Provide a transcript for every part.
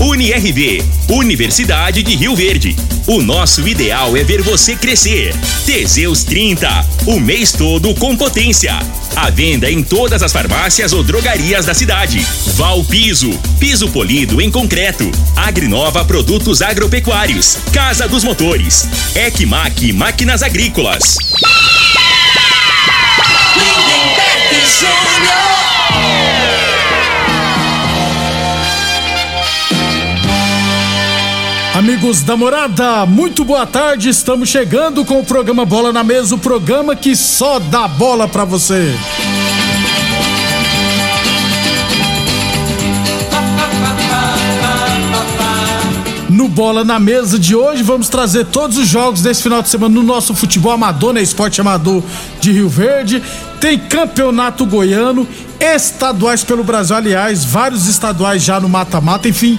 UniRV, Universidade de Rio Verde. O nosso ideal é ver você crescer. Teseus 30, o mês todo com potência. A venda em todas as farmácias ou drogarias da cidade. Val Piso, piso polido em concreto. Agrinova Produtos Agropecuários. Casa dos Motores. Ecmac Máquinas Agrícolas. Júnior. Amigos da morada, muito boa tarde. Estamos chegando com o programa Bola na Mesa o programa que só dá bola pra você. No Bola na Mesa de hoje, vamos trazer todos os jogos desse final de semana no nosso futebol amador, né? Esporte amador de Rio Verde. Tem campeonato goiano, estaduais pelo Brasil, aliás, vários estaduais já no mata-mata, enfim,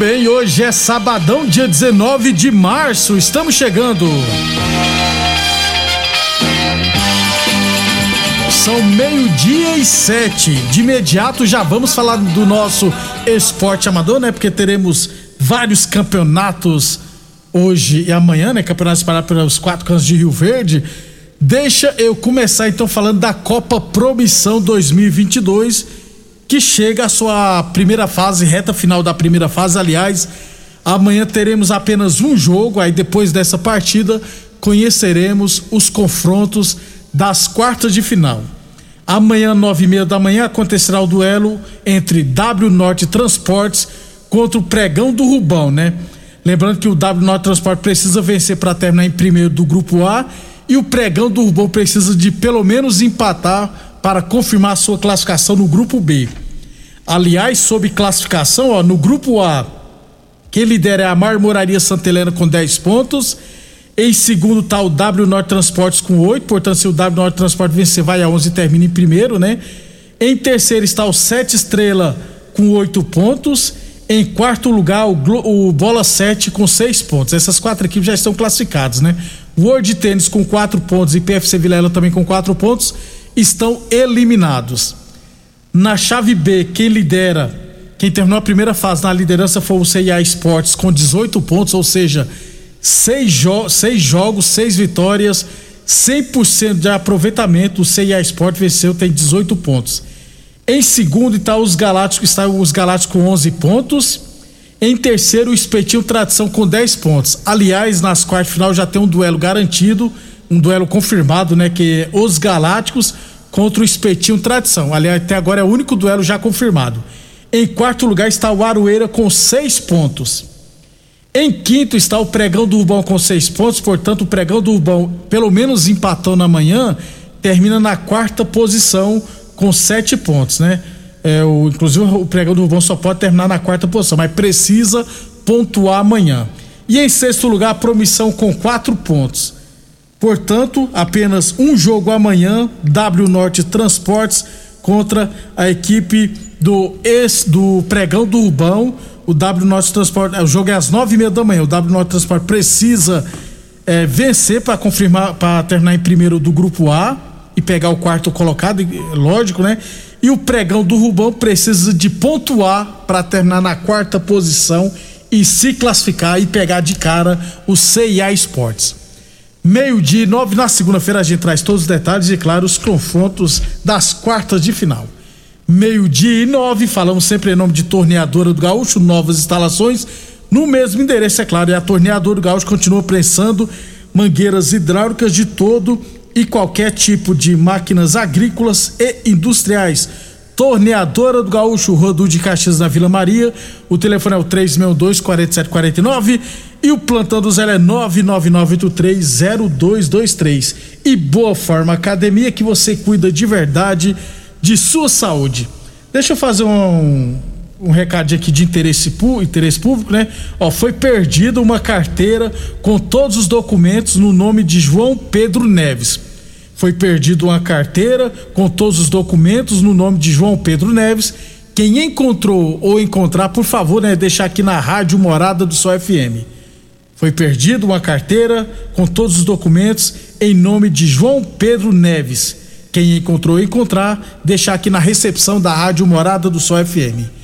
Bem, hoje é sabadão, dia 19 de março. Estamos chegando. São meio-dia e sete. De imediato já vamos falar do nosso esporte amador, né? Porque teremos vários campeonatos hoje e amanhã, né? Campeonatos espalhados pelos quatro cantos de Rio Verde. Deixa eu começar então falando da Copa Promissão 2022, que chega à sua primeira fase, reta final da primeira fase. Aliás, amanhã teremos apenas um jogo, aí depois dessa partida conheceremos os confrontos das quartas de final. Amanhã, nove e meia da manhã, acontecerá o duelo entre W Norte Transportes contra o Pregão do Rubão, né? Lembrando que o W Norte Transporte precisa vencer para terminar em primeiro do grupo A e o Pregão do Rubão precisa de pelo menos empatar para confirmar sua classificação no grupo B. Aliás, sob classificação, ó, no grupo A, quem lidera é a Marmoraria Santa Helena com 10 pontos. Em segundo está o W Norte Transportes com 8, portanto, se o W Norte Transporte vencer, vai a 11 e termina em primeiro, né? Em terceiro está o Sete Estrela com 8 pontos. Em quarto lugar, o, Glo- o Bola 7 com 6 pontos. Essas quatro equipes já estão classificadas, né? World Tênis com 4 pontos e PFC Vilela também com 4 pontos estão eliminados. Na chave B, quem lidera, quem terminou a primeira fase na liderança foi o CIA Esportes com 18 pontos, ou seja, jo seis jogos, seis vitórias, 100% de aproveitamento. O CIA Esportes venceu, tem 18 pontos. Em segundo está os Galácticos, está os Galácticos com 11 pontos. Em terceiro, o Espetinho Tradição com 10 pontos. Aliás, nas quartas final já tem um duelo garantido, um duelo confirmado, né? Que é os Galácticos contra o Espetinho Tradição. Aliás, até agora é o único duelo já confirmado. Em quarto lugar está o Aroeira com 6 pontos. Em quinto está o Pregão do Urbão com 6 pontos, portanto, o Pregão do Urbão, pelo menos empatou na manhã, termina na quarta posição com 7 pontos, né? É, o, inclusive o Pregão do Urbão só pode terminar na quarta posição, mas precisa pontuar amanhã. E em sexto lugar, a Promissão com 4 pontos. Portanto, apenas um jogo amanhã, W Norte Transportes contra a equipe do ex do Pregão do Urbão. O W Norte Transporte, o jogo é às nove e meia da manhã. O W Norte Transporte precisa eh, vencer para confirmar, para terminar em primeiro do grupo A e pegar o quarto colocado, lógico, né? E o Pregão do Rubão precisa de pontuar para terminar na quarta posição e se classificar e pegar de cara o CIA Esportes. Meio-dia e nove, na segunda-feira a gente traz todos os detalhes e, claro, os confrontos das quartas de final. Meio-dia e nove, falamos sempre em nome de Torneadora do Gaúcho, novas instalações, no mesmo endereço, é claro, e a Torneadora do Gaúcho continua prensando mangueiras hidráulicas de todo e qualquer tipo de máquinas agrícolas e industriais. Torneadora do Gaúcho Rodu de Caxias na Vila Maria. O telefone é o 362 4749 e o plantão do Zé é 999830223. E Boa Forma Academia que você cuida de verdade de sua saúde. Deixa eu fazer um, um recado aqui de interesse, interesse público, né? Ó, foi perdida uma carteira com todos os documentos no nome de João Pedro Neves. Foi perdida uma carteira com todos os documentos no nome de João Pedro Neves. Quem encontrou ou encontrar, por favor, né, deixar aqui na Rádio Morada do Sol FM. Foi perdida uma carteira com todos os documentos em nome de João Pedro Neves. Quem encontrou ou encontrar, deixar aqui na recepção da Rádio Morada do Sol FM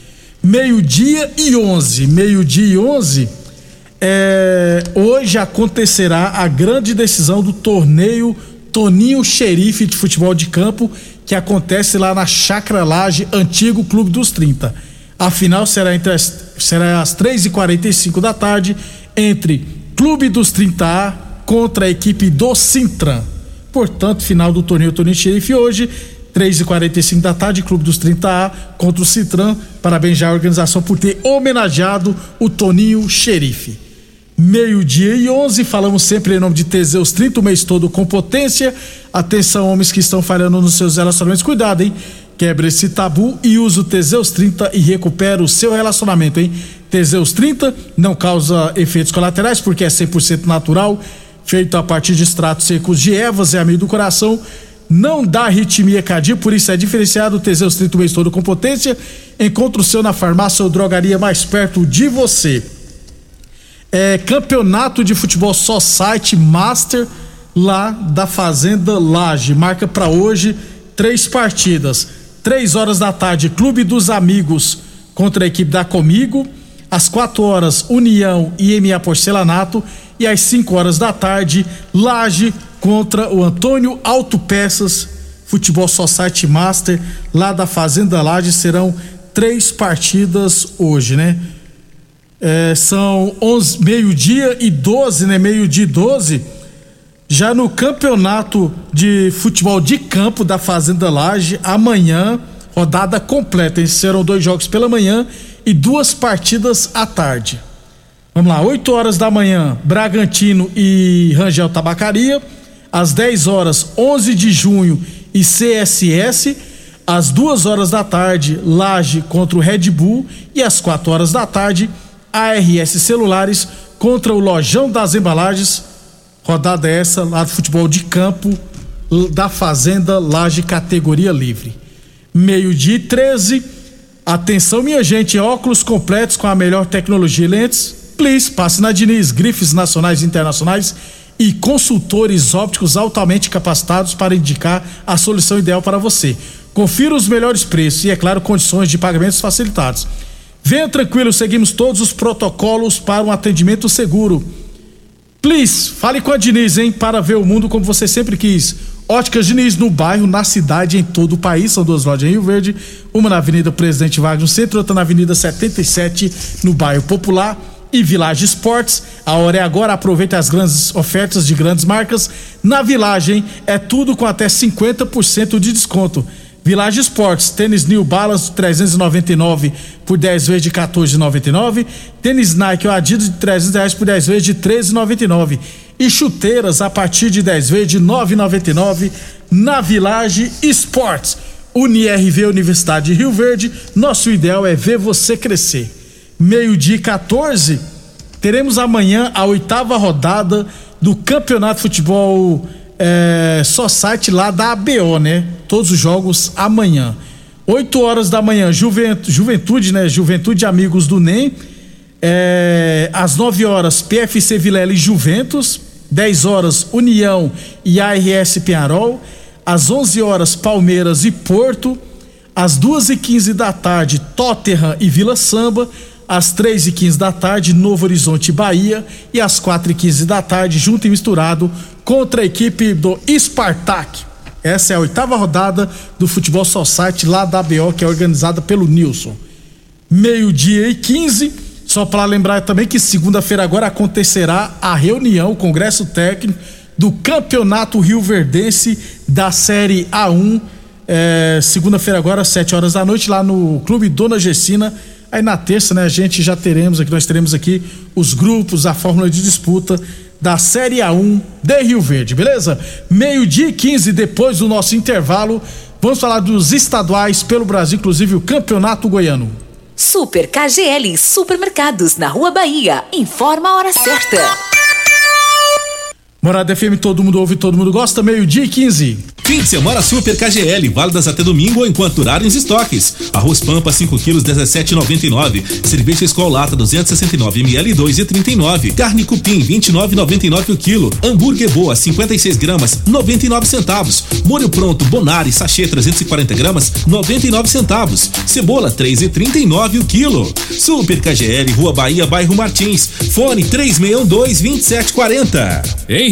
meio-dia e 11. Meio-dia e 11. É, hoje acontecerá a grande decisão do torneio Toninho Xerife de Futebol de Campo, que acontece lá na Chacra Laje, antigo Clube dos 30. A final será, entre as, será às 3h45 da tarde, entre Clube dos 30A contra a equipe do Sintran. Portanto, final do torneio Toninho Xerife hoje 3 e 45 da tarde, Clube dos 30A contra o Citran. Parabéns à organização por ter homenageado o Toninho Xerife. Meio-dia e 11, falamos sempre em nome de Teseus 30, o mês todo com potência. Atenção, homens que estão falhando nos seus relacionamentos, cuidado, hein? Quebre esse tabu e use o Teseus 30 e recupera o seu relacionamento, hein? Teseus 30 não causa efeitos colaterais porque é 100% natural, feito a partir de extratos secos de ervas, é amigo do coração não dá arritmia cardíaca, por isso é diferenciado. O Teseus 30 o mês todo com potência. Encontre o seu na farmácia ou drogaria mais perto de você. É, campeonato de futebol só site Master lá da Fazenda Laje. Marca para hoje três partidas. Três horas da tarde, Clube dos Amigos contra a equipe da Comigo. Às quatro horas, União e MA Porcelanato. E às 5 horas da tarde, Laje contra o Antônio Autopeças Futebol Society Master lá da Fazenda Laje serão três partidas hoje, né? É, são meio-dia e 12, né? Meio-dia e 12. Já no campeonato de futebol de campo da Fazenda Laje, amanhã, rodada completa. Serão dois jogos pela manhã e duas partidas à tarde. Vamos lá, 8 horas da manhã, Bragantino e Rangel Tabacaria às 10 horas 11 de junho e CSS, às 2 horas da tarde Laje contra o Red Bull e às 4 horas da tarde ARS Celulares contra o Lojão das Embalagens. Rodada essa lá do futebol de campo da Fazenda Laje categoria livre. Meio-dia e 13. Atenção, minha gente, óculos completos com a melhor tecnologia e lentes. Please, passe na Diniz, grifes nacionais e internacionais e consultores ópticos altamente capacitados para indicar a solução ideal para você. Confira os melhores preços e, é claro, condições de pagamentos facilitados. Venha tranquilo, seguimos todos os protocolos para um atendimento seguro. Please, fale com a Diniz, hein, para ver o mundo como você sempre quis. Óticas Diniz no bairro, na cidade, em todo o país. São duas lojas em Rio Verde, uma na Avenida Presidente Vargas no centro, outra na Avenida 77 no bairro Popular e Village Esportes. A hora é agora, aproveite as grandes ofertas de grandes marcas. Na Village, é tudo com até 50% de desconto. Village Esportes, tênis New Balance 399 por 10 vezes de 14,99. Tênis Nike ou Adidas de 300 reais por 10 vezes de 13,99. E chuteiras a partir de 10 vezes de 9,99 na Village Esportes. UniRV Universidade de Rio Verde, nosso ideal é ver você crescer meio-dia 14, teremos amanhã a oitava rodada do Campeonato de Futebol é, Society lá da ABO, né? Todos os jogos amanhã. 8 horas da manhã, Juventude, Juventude né? Juventude Amigos do NEM. É, às 9 horas, PFC Vilela e Juventus. 10 horas, União e ARS Penharol. Às 11 horas, Palmeiras e Porto. Às 2 e 15 da tarde, Tottenham e Vila Samba às três e quinze da tarde, Novo Horizonte Bahia, e às quatro e quinze da tarde, junto e misturado, contra a equipe do Spartak. Essa é a oitava rodada do Futebol Society lá da ABO, que é organizada pelo Nilson. Meio-dia e 15. Só para lembrar também que segunda-feira agora acontecerá a reunião, o Congresso Técnico do Campeonato Rio Verdense da Série A1. É, Segunda-feira agora, às 7 horas da noite, lá no Clube Dona Gessina. Aí na terça, né, a gente já teremos aqui, nós teremos aqui os grupos, a fórmula de disputa da Série A1 de Rio Verde, beleza? Meio-dia e 15, depois do nosso intervalo, vamos falar dos estaduais pelo Brasil, inclusive o Campeonato Goiano. Super KGL Supermercados na Rua Bahia. Informa a hora certa. Morada FM, todo mundo ouve, todo mundo gosta, meio-dia e 15. Fim de semana Super KGL, válidas até domingo ou enquanto durarem os estoques. Arroz Pampa 5 quilos 17,99. Cerveja Skol Lata 269 ml 2,39. Carne Cupim 29,99 o quilo. Hambúrguer Boa 56 gramas 99 centavos. Molho pronto Bonari sachê 340 gramas 99 centavos. Cebola 3,39 o quilo. Super KGL Rua Bahia Bairro Martins. Fone 3612 2740.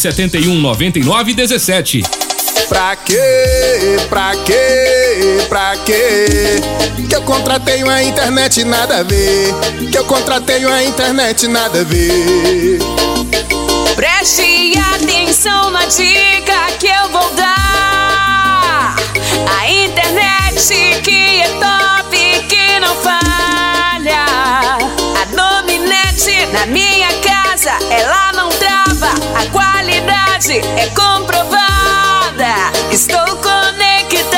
71 99 17. Pra quê? Pra quê? Pra quê? Que eu contratei uma internet nada a ver. Que eu contratei uma internet nada a ver. Preste atenção na dica que eu vou dar. A internet que é top, que não falha. A Dominete na minha casa, ela não trava. A é comprovada. Estou conectada.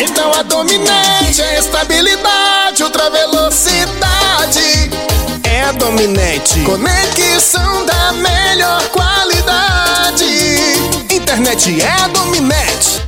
Então a Dominante é estabilidade, ultra velocidade. É a Dominante. Conexão da melhor qualidade. Internet é a Dominante.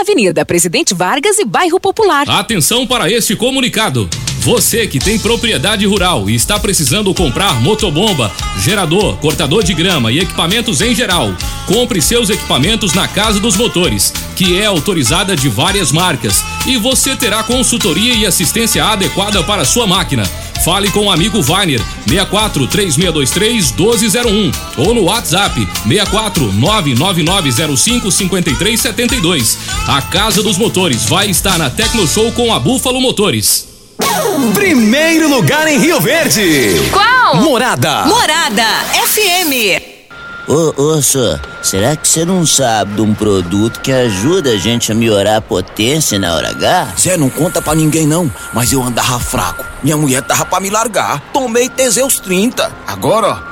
Avenida Presidente Vargas e Bairro Popular. Atenção para este comunicado. Você que tem propriedade rural e está precisando comprar motobomba, gerador, cortador de grama e equipamentos em geral, compre seus equipamentos na Casa dos Motores, que é autorizada de várias marcas, e você terá consultoria e assistência adequada para sua máquina. Fale com o amigo Vainer 64 3623 1201 ou no WhatsApp 64 99905 5372. A Casa dos Motores vai estar na Tecno Show com a Búfalo Motores. Primeiro lugar em Rio Verde. Qual? Morada. Morada FM. Ô, ô, senhor, será que você não sabe de um produto que ajuda a gente a melhorar a potência na hora H? Zé, não conta pra ninguém não, mas eu andava fraco. Minha mulher tava pra me largar. Tomei Teseus 30. Agora, ó,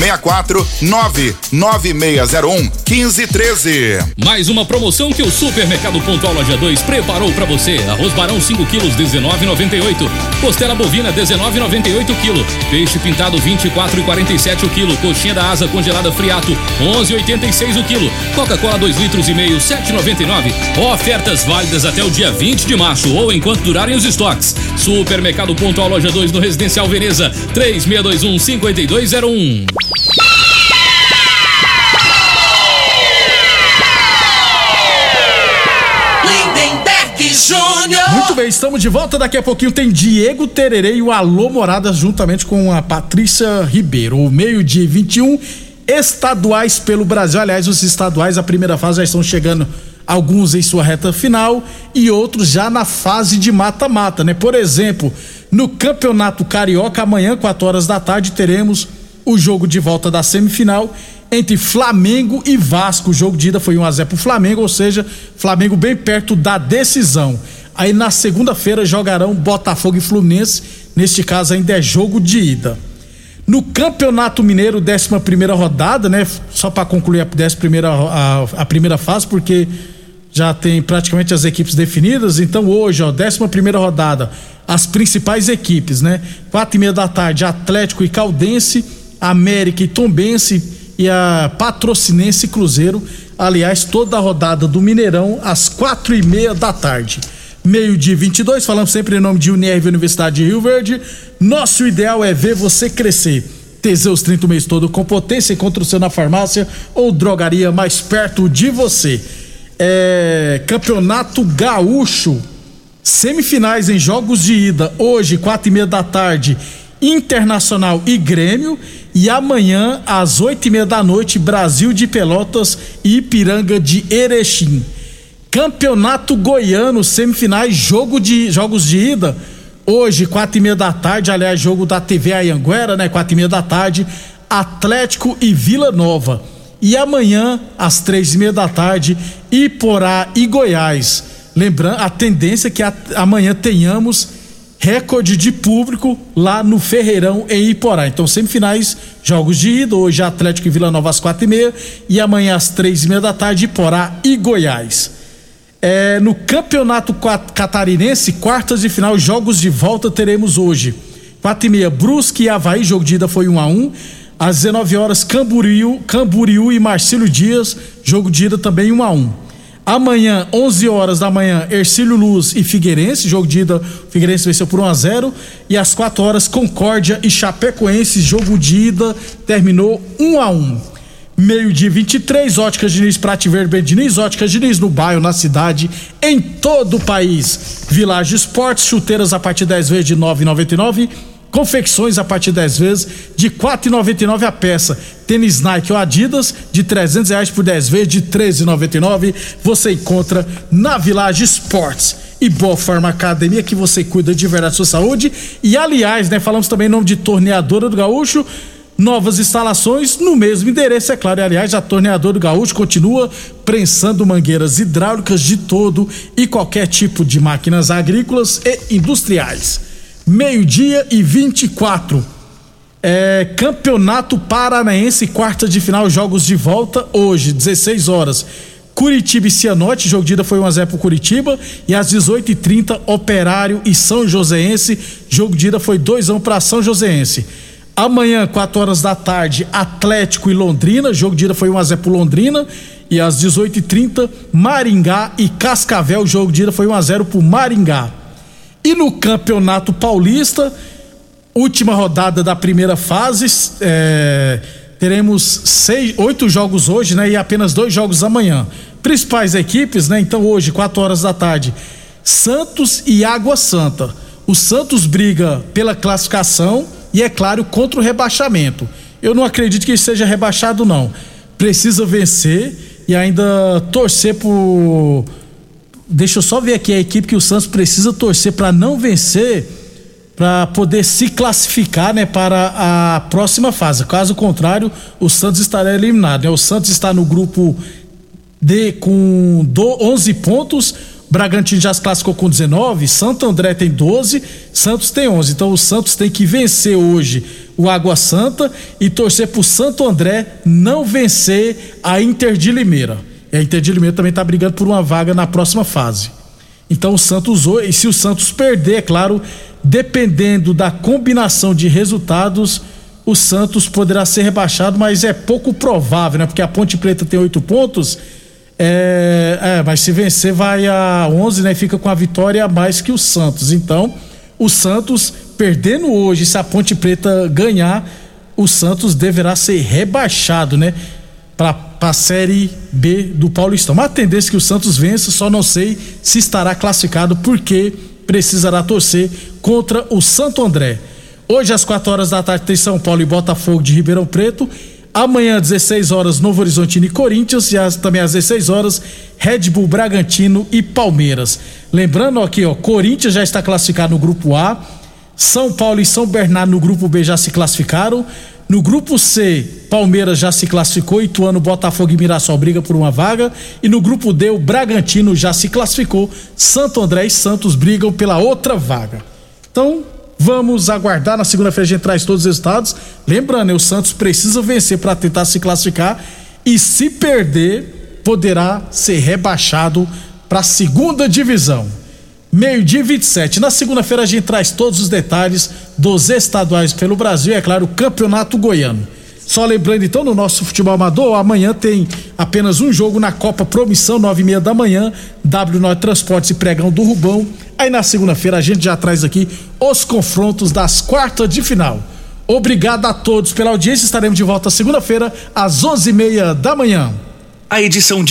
64 99601 1513. Mais uma promoção que o Supermercado Pontual Loja 2 preparou para você. Arroz Barão 5 quilos 19,98. Costela bovina 19,98 kg. Peixe pintado 24,47 o quilo. Coxinha da asa congelada friato 11,86 o quilo. Coca-Cola 2 litros e meio 7,99. Ofertas válidas até o dia 20 de março ou enquanto durarem os estoques. Supermercado Pontual Loja 2 no Residencial Veneza 3621 5201. Júnior. Muito bem, estamos de volta. Daqui a pouquinho tem Diego Tererê e o Alô Moradas juntamente com a Patrícia Ribeiro. O meio-dia 21 estaduais pelo Brasil. Aliás, os estaduais, a primeira fase já estão chegando alguns em sua reta final e outros já na fase de mata-mata, né? Por exemplo, no Campeonato Carioca, amanhã, 4 horas da tarde, teremos o jogo de volta da semifinal entre Flamengo e Vasco. O jogo de ida foi 1 a 0 pro Flamengo, ou seja, Flamengo bem perto da decisão. Aí na segunda-feira jogarão Botafogo e Fluminense. Neste caso ainda é jogo de ida. No Campeonato Mineiro, 11 primeira rodada, né? Só para concluir a, 11 primeira, a, a primeira fase, porque já tem praticamente as equipes definidas. Então hoje, ó, 11 primeira rodada, as principais equipes, né? Quatro e meia da tarde, Atlético e Caldense, América e Tombense e a Patrocinense Cruzeiro. Aliás, toda a rodada do Mineirão às quatro e meia da tarde. Meio dia 22, falamos sempre em nome de Unirv Universidade de Rio Verde. Nosso ideal é ver você crescer. Teseus 30 o mês todo com potência. Encontre o seu na farmácia ou drogaria mais perto de você. É, Campeonato Gaúcho. Semifinais em jogos de ida. Hoje, quatro e meia da tarde, Internacional e Grêmio. E amanhã, às oito e meia da noite, Brasil de Pelotas e Ipiranga de Erechim. Campeonato Goiano, semifinais, jogo de, jogos de ida. Hoje, quatro e meia da tarde, aliás, jogo da TV Ayanguera, né? Quatro e meia da tarde, Atlético e Vila Nova. E amanhã, às três e meia da tarde, Iporá e Goiás. Lembrando, a tendência é que amanhã tenhamos recorde de público lá no Ferreirão em Iporá. Então, semifinais, jogos de ida, hoje Atlético e Vila Nova às quatro e meia e amanhã às três e meia da tarde, Iporá e Goiás. É, no Campeonato Catarinense, quartas de final, jogos de volta teremos hoje. Quatro e meia, Brusque e Havaí, jogo de ida foi um a um. Às 19 horas, Camboriú, Camboriú e Marcílio Dias, jogo de ida também um a um. Amanhã, 11 horas da manhã, Ercílio Luz e Figueirense, jogo de ida, Figueirense venceu por 1 a 0 e às 4 horas Concórdia e Chapecoense, jogo de ida, terminou 1 a 1. Meio-dia 23, Óticas Diniz, Prate Verde Diniz, Óticas Diniz no bairro, na cidade, em todo o país. Village Esportes, chuteiras a partir 10 vezes de 9,99. Confecções a partir 10 vezes de 4,99 a peça. Tênis Nike ou Adidas de 300 reais por 10 vezes de 13,99. Você encontra na Village Esportes. E Boa Forma Academia que você cuida de verdade da sua saúde. E aliás, né, falamos também em nome de Torneadora do Gaúcho novas instalações no mesmo endereço, é claro. E, aliás, a Torneadora do Gaúcho continua prensando mangueiras hidráulicas de todo e qualquer tipo de máquinas agrícolas e industriais. Meio-dia e 24. É, Campeonato Paranaense, quarta de final, jogos de volta hoje, 16 horas. Curitiba e Cianorte, jogo de ida foi 1x0 pro Curitiba. E às 18h30, Operário e São Joséense, jogo de ida foi 2x1 para São Joséense. Amanhã, 4 horas da tarde, Atlético e Londrina. Jogo de ida foi 1x0 pro Londrina. E às 18h30, Maringá e Cascavel. Jogo de ida foi 1x0 pro Maringá. E no Campeonato Paulista, última rodada da primeira fase. É, teremos seis, oito jogos hoje, né? E apenas dois jogos amanhã. principais equipes, né? Então hoje, 4 horas da tarde, Santos e Água Santa. O Santos briga pela classificação e, é claro, contra o rebaixamento. Eu não acredito que ele seja rebaixado, não. Precisa vencer e ainda torcer por. Deixa eu só ver aqui a equipe que o Santos precisa torcer para não vencer para poder se classificar né, para a próxima fase. Caso contrário, o Santos estará eliminado. Né? O Santos está no grupo D com 11 pontos. Bragantino já se classificou com 19, Santo André tem 12, Santos tem 11. Então o Santos tem que vencer hoje o Água Santa e torcer para o Santo André não vencer a Inter de Limeira. E a Inter de Limeira também está brigando por uma vaga na próxima fase. Então o Santos, e se o Santos perder, é claro, dependendo da combinação de resultados, o Santos poderá ser rebaixado, mas é pouco provável, né? Porque a Ponte Preta tem oito pontos, é, é, mas se vencer vai a 11, né? Fica com a vitória a mais que o Santos. Então, o Santos perdendo hoje, se a Ponte Preta ganhar, o Santos deverá ser rebaixado, né? Para a Série B do Paulistão. Mas a tendência é que o Santos vença, só não sei se estará classificado, porque precisará torcer contra o Santo André. Hoje, às 4 horas da tarde, tem São Paulo e Botafogo de Ribeirão Preto. Amanhã, às 16 horas, Novo Horizontino e Corinthians. E às, também às 16 horas, Red Bull Bragantino e Palmeiras. Lembrando aqui, ó, Corinthians já está classificado no grupo A. São Paulo e São Bernardo no grupo B já se classificaram. No grupo C, Palmeiras já se classificou, Ituano, Botafogo e Mirassol briga por uma vaga. E no grupo D, o Bragantino já se classificou, Santo André e Santos brigam pela outra vaga. Então, vamos aguardar. Na segunda-feira a gente traz todos os resultados. Lembrando, né, o Santos precisa vencer para tentar se classificar. E se perder, poderá ser rebaixado para a segunda divisão. Meio-dia 27. Na segunda-feira a gente traz todos os detalhes dos estaduais pelo Brasil e, é claro, o Campeonato Goiano. Só lembrando então, no nosso futebol amador, amanhã tem apenas um jogo na Copa Promissão, nove e meia da manhã, W9 Transportes e Pregão do Rubão. Aí na segunda-feira a gente já traz aqui os confrontos das quartas de final. Obrigado a todos pela audiência, estaremos de volta segunda-feira às onze e meia da manhã. A edição de